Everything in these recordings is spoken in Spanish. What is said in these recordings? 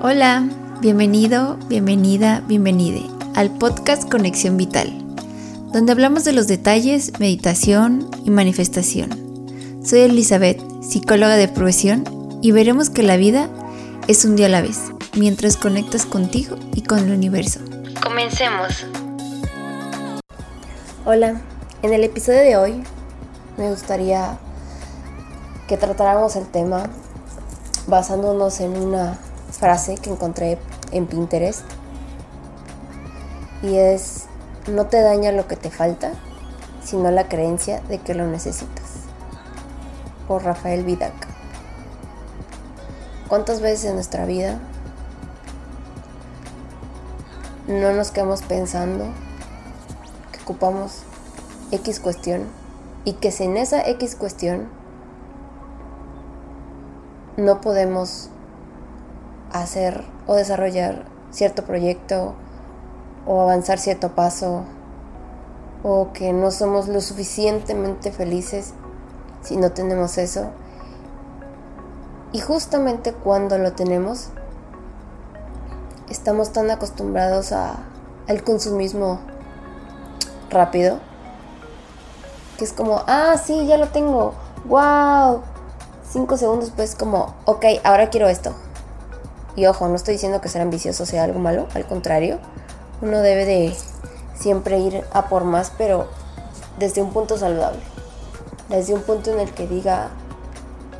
Hola, bienvenido, bienvenida, bienvenide al podcast Conexión Vital, donde hablamos de los detalles, meditación y manifestación. Soy Elizabeth, psicóloga de profesión, y veremos que la vida es un día a la vez, mientras conectas contigo y con el universo. Comencemos. Hola, en el episodio de hoy me gustaría que tratáramos el tema basándonos en una frase que encontré en Pinterest y es no te daña lo que te falta, sino la creencia de que lo necesitas. Por Rafael Vidac. ¿Cuántas veces en nuestra vida no nos quedamos pensando que ocupamos X cuestión y que sin esa X cuestión no podemos hacer o desarrollar cierto proyecto o avanzar cierto paso o que no somos lo suficientemente felices si no tenemos eso. Y justamente cuando lo tenemos, estamos tan acostumbrados a, al consumismo rápido que es como, ah, sí, ya lo tengo, wow. Cinco segundos pues como, ok, ahora quiero esto. Y ojo, no estoy diciendo que ser ambicioso sea algo malo, al contrario, uno debe de siempre ir a por más, pero desde un punto saludable. Desde un punto en el que diga,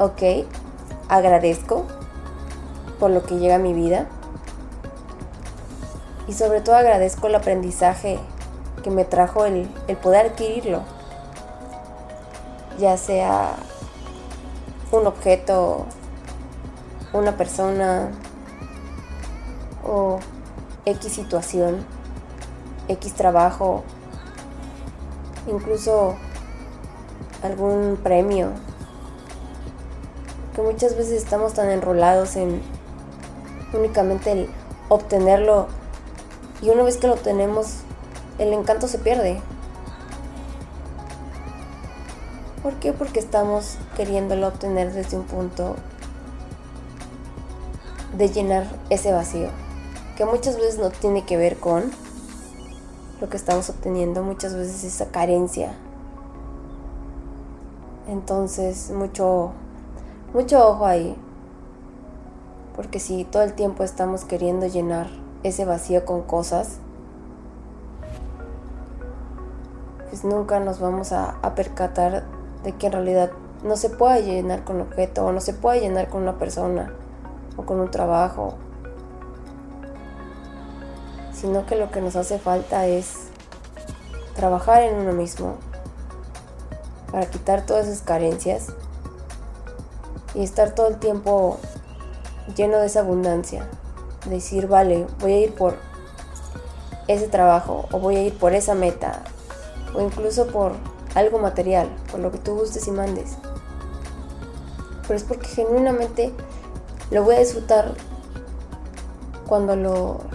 ok, agradezco por lo que llega a mi vida. Y sobre todo agradezco el aprendizaje que me trajo el, el poder adquirirlo. Ya sea un objeto, una persona, o X situación, X trabajo, incluso algún premio, que muchas veces estamos tan enrolados en únicamente el obtenerlo y una vez que lo tenemos el encanto se pierde. ¿Por qué? Porque estamos queriéndolo obtener desde un punto de llenar ese vacío que muchas veces no tiene que ver con lo que estamos obteniendo, muchas veces esa carencia. Entonces, mucho, mucho ojo ahí. Porque si todo el tiempo estamos queriendo llenar ese vacío con cosas, pues nunca nos vamos a, a percatar de que en realidad no se puede llenar con objeto o no se puede llenar con una persona o con un trabajo sino que lo que nos hace falta es trabajar en uno mismo para quitar todas esas carencias y estar todo el tiempo lleno de esa abundancia. Decir, vale, voy a ir por ese trabajo o voy a ir por esa meta o incluso por algo material, por lo que tú gustes y mandes. Pero es porque genuinamente lo voy a disfrutar cuando lo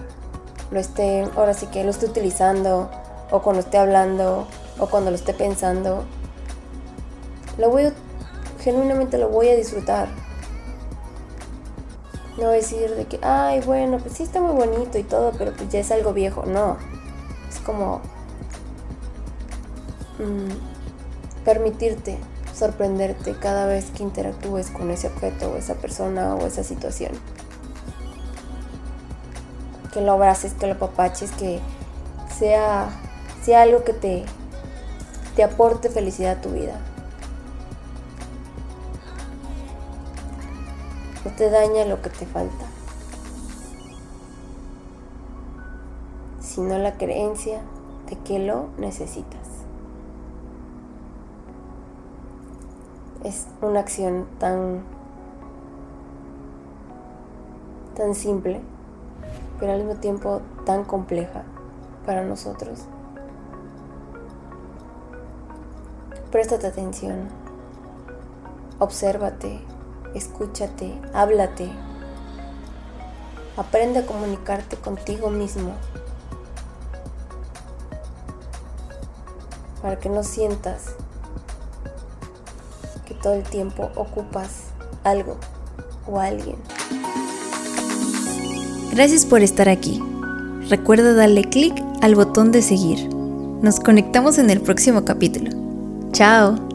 lo esté, ahora sí que lo esté utilizando, o cuando esté hablando, o cuando lo esté pensando, lo voy genuinamente lo voy a disfrutar. No decir de que, ay, bueno, pues sí está muy bonito y todo, pero pues ya es algo viejo. No. Es como mm, permitirte sorprenderte cada vez que interactúes con ese objeto o esa persona o esa situación que lo abraces, que lo papaches, que sea, sea algo que te, te aporte felicidad a tu vida. No te daña lo que te falta, sino la creencia de que lo necesitas. Es una acción tan tan simple pero al mismo tiempo tan compleja para nosotros. Préstate atención, obsérvate, escúchate, háblate, aprende a comunicarte contigo mismo para que no sientas que todo el tiempo ocupas algo o alguien. Gracias por estar aquí. Recuerda darle clic al botón de seguir. Nos conectamos en el próximo capítulo. Chao.